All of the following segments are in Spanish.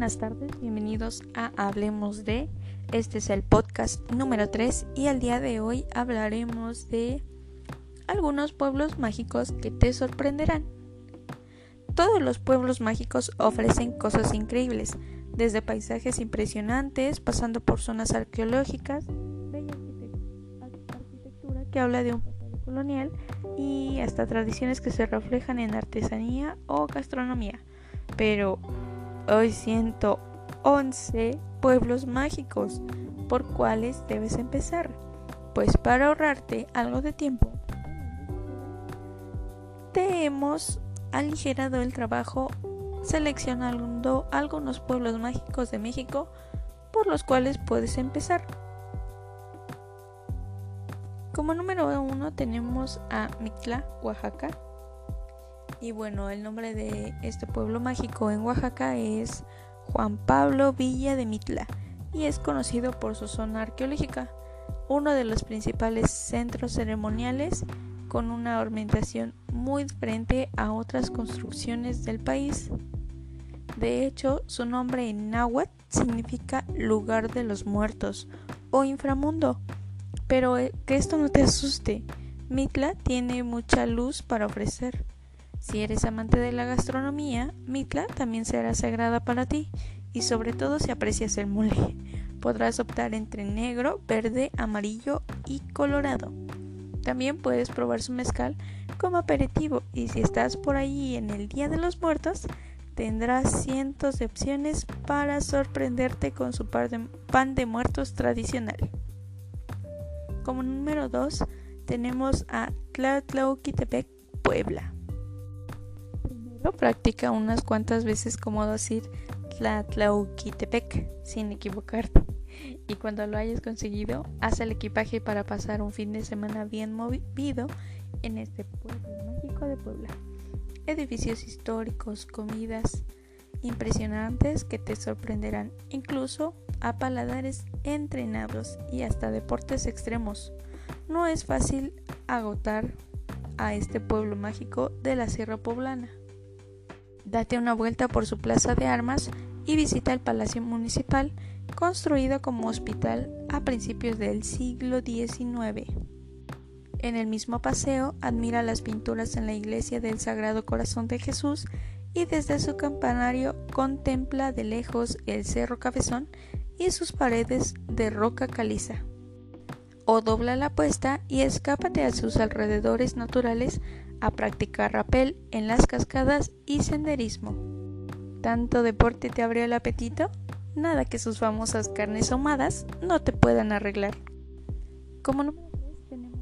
buenas tardes, bienvenidos a Hablemos de. Este es el podcast número 3 y al día de hoy hablaremos de algunos pueblos mágicos que te sorprenderán. Todos los pueblos mágicos ofrecen cosas increíbles, desde paisajes impresionantes, pasando por zonas arqueológicas, bella arquitectura que habla de un pasado colonial y hasta tradiciones que se reflejan en artesanía o gastronomía. Pero hoy siento 11 pueblos mágicos por cuáles debes empezar. Pues para ahorrarte algo de tiempo, te hemos aligerado el trabajo seleccionando algunos pueblos mágicos de México por los cuales puedes empezar. Como número uno tenemos a Mictla, Oaxaca. Y bueno, el nombre de este pueblo mágico en Oaxaca es Juan Pablo Villa de Mitla y es conocido por su zona arqueológica, uno de los principales centros ceremoniales con una ornamentación muy diferente a otras construcciones del país. De hecho, su nombre en náhuatl significa lugar de los muertos o inframundo. Pero eh, que esto no te asuste, Mitla tiene mucha luz para ofrecer. Si eres amante de la gastronomía, Mitla también será sagrada para ti y sobre todo si aprecias el mole. Podrás optar entre negro, verde, amarillo y colorado. También puedes probar su mezcal como aperitivo y si estás por allí en el Día de los Muertos, tendrás cientos de opciones para sorprenderte con su pan de muertos tradicional. Como número 2 tenemos a Tlatlauquitepec, Puebla practica unas cuantas veces cómo decir Tlatlauquitepec sin equivocarte. Y cuando lo hayas conseguido, haz el equipaje para pasar un fin de semana bien movido en este pueblo mágico de Puebla. Edificios históricos, comidas impresionantes que te sorprenderán, incluso a paladares entrenados y hasta deportes extremos. No es fácil agotar a este pueblo mágico de la Sierra Poblana. Date una vuelta por su plaza de armas y visita el Palacio Municipal, construido como hospital a principios del siglo XIX. En el mismo paseo admira las pinturas en la iglesia del Sagrado Corazón de Jesús y desde su campanario contempla de lejos el Cerro Cabezón y sus paredes de roca caliza. O dobla la apuesta y escápate a sus alrededores naturales a practicar rapel en las cascadas y senderismo. ¿Tanto deporte te abrió el apetito? Nada que sus famosas carnes ahumadas no te puedan arreglar. Como 3 tenemos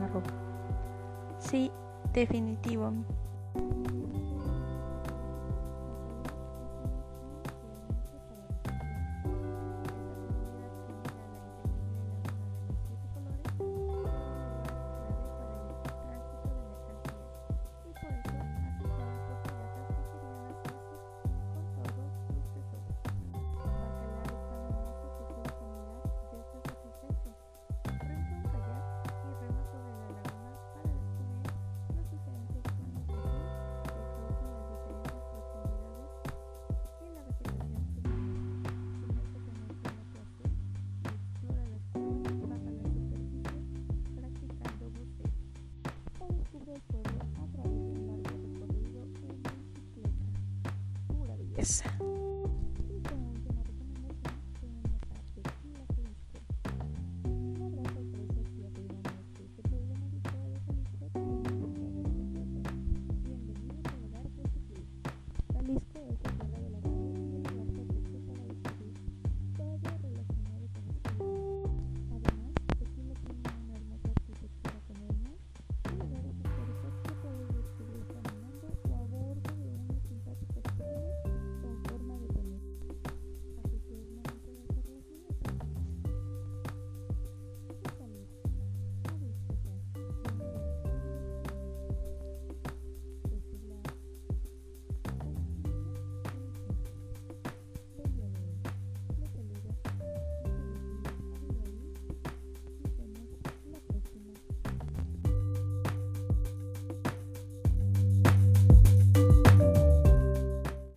la ropa. Sí, definitivo. guys.